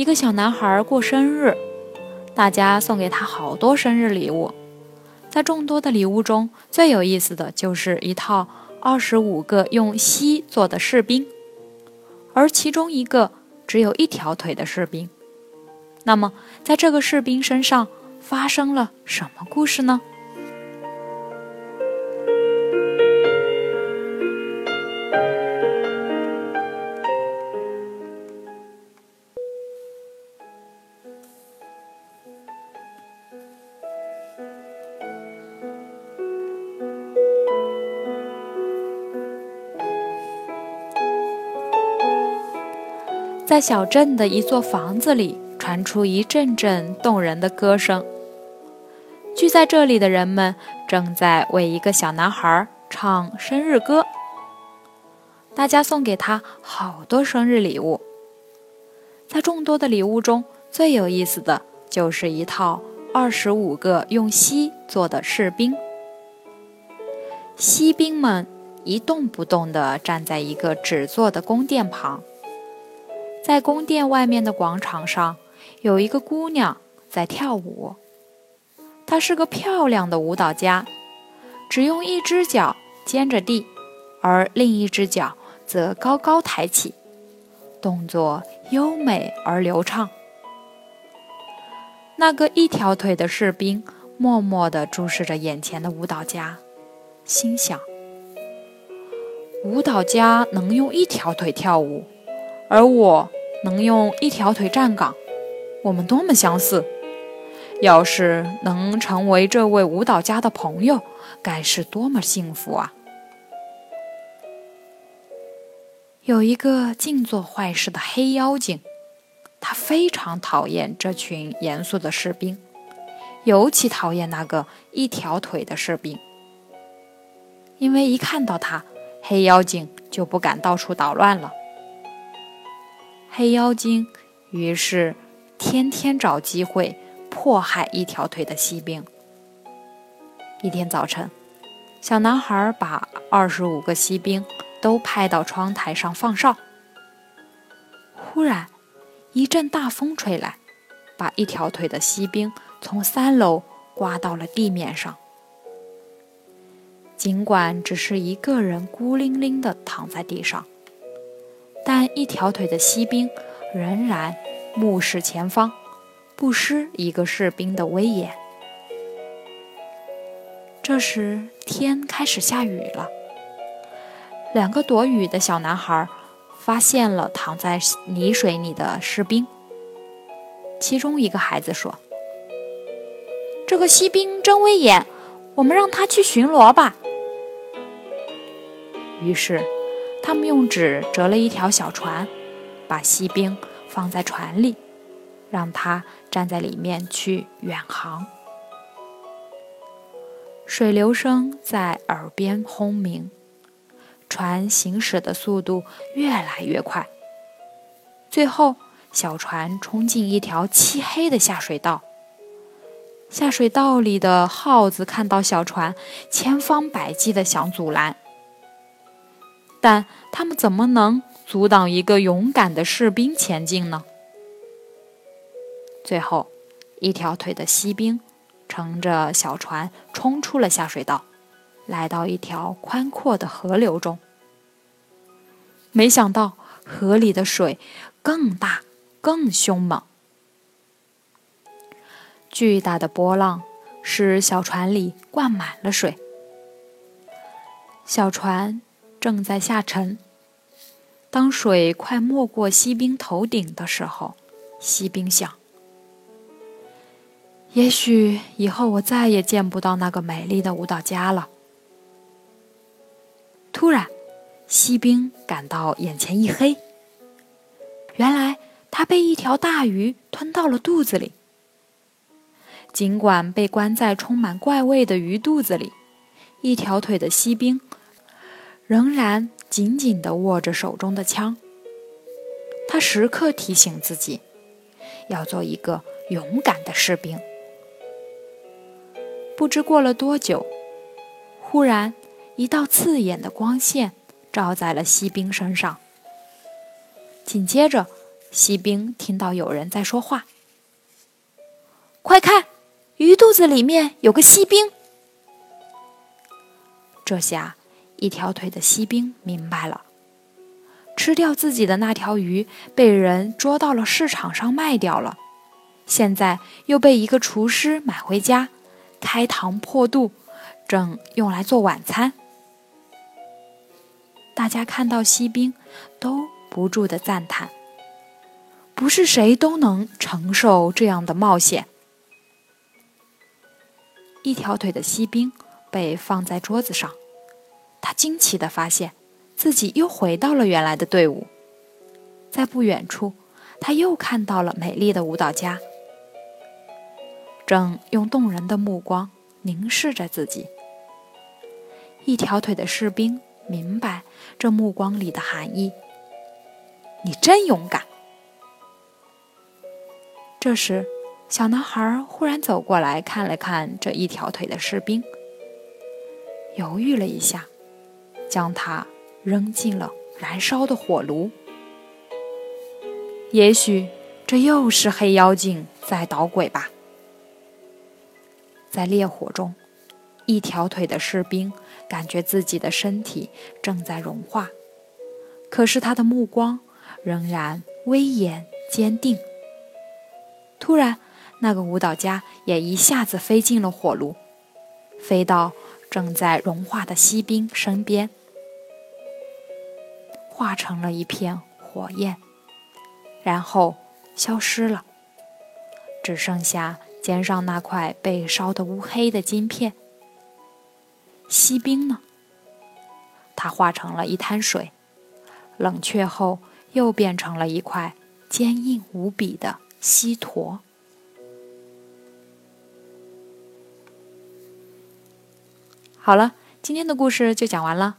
一个小男孩过生日，大家送给他好多生日礼物。在众多的礼物中，最有意思的就是一套二十五个用锡做的士兵，而其中一个。只有一条腿的士兵，那么在这个士兵身上发生了什么故事呢？在小镇的一座房子里，传出一阵阵动人的歌声。聚在这里的人们正在为一个小男孩唱生日歌。大家送给他好多生日礼物。在众多的礼物中，最有意思的就是一套二十五个用锡做的士兵。锡兵们一动不动地站在一个纸做的宫殿旁。在宫殿外面的广场上，有一个姑娘在跳舞。她是个漂亮的舞蹈家，只用一只脚尖着地，而另一只脚则高高抬起，动作优美而流畅。那个一条腿的士兵默默地注视着眼前的舞蹈家，心想：舞蹈家能用一条腿跳舞，而我。能用一条腿站岗，我们多么相似！要是能成为这位舞蹈家的朋友，该是多么幸福啊！有一个净做坏事的黑妖精，他非常讨厌这群严肃的士兵，尤其讨厌那个一条腿的士兵，因为一看到他，黑妖精就不敢到处捣乱了。黑妖精于是天天找机会迫害一条腿的锡兵。一天早晨，小男孩把二十五个锡兵都派到窗台上放哨。忽然，一阵大风吹来，把一条腿的锡兵从三楼刮到了地面上。尽管只是一个人孤零零地躺在地上。但一条腿的锡兵仍然目视前方，不失一个士兵的威严。这时天开始下雨了，两个躲雨的小男孩发现了躺在泥水里的士兵。其中一个孩子说：“这个锡兵真威严，我们让他去巡逻吧。”于是。他们用纸折了一条小船，把锡兵放在船里，让他站在里面去远航。水流声在耳边轰鸣，船行驶的速度越来越快。最后，小船冲进一条漆黑的下水道。下水道里的耗子看到小船，千方百计地想阻拦。但他们怎么能阻挡一个勇敢的士兵前进呢？最后，一条腿的锡兵乘着小船冲出了下水道，来到一条宽阔的河流中。没想到，河里的水更大、更凶猛，巨大的波浪使小船里灌满了水，小船。正在下沉。当水快没过锡兵头顶的时候，锡兵想：也许以后我再也见不到那个美丽的舞蹈家了。突然，锡兵感到眼前一黑。原来他被一条大鱼吞到了肚子里。尽管被关在充满怪味的鱼肚子里，一条腿的锡兵仍然紧紧地握着手中的枪。他时刻提醒自己，要做一个勇敢的士兵。不知过了多久，忽然一道刺眼的光线照在了锡兵身上。紧接着，锡兵听到有人在说话：“快看，鱼肚子里面有个锡兵！”这下，一条腿的锡兵明白了。吃掉自己的那条鱼被人捉到了市场上卖掉了，现在又被一个厨师买回家，开膛破肚，正用来做晚餐。大家看到锡兵，都不住的赞叹：不是谁都能承受这样的冒险。一条腿的锡兵被放在桌子上，惊奇的发现。自己又回到了原来的队伍，在不远处，他又看到了美丽的舞蹈家，正用动人的目光凝视着自己。一条腿的士兵明白这目光里的含义：“你真勇敢。”这时，小男孩忽然走过来看了看这一条腿的士兵，犹豫了一下，将他。扔进了燃烧的火炉。也许这又是黑妖精在捣鬼吧。在烈火中，一条腿的士兵感觉自己的身体正在融化，可是他的目光仍然威严坚定。突然，那个舞蹈家也一下子飞进了火炉，飞到正在融化的锡兵身边。化成了一片火焰，然后消失了，只剩下肩上那块被烧得乌黑的金片。锡兵呢？它化成了一滩水，冷却后又变成了一块坚硬无比的锡坨。好了，今天的故事就讲完了。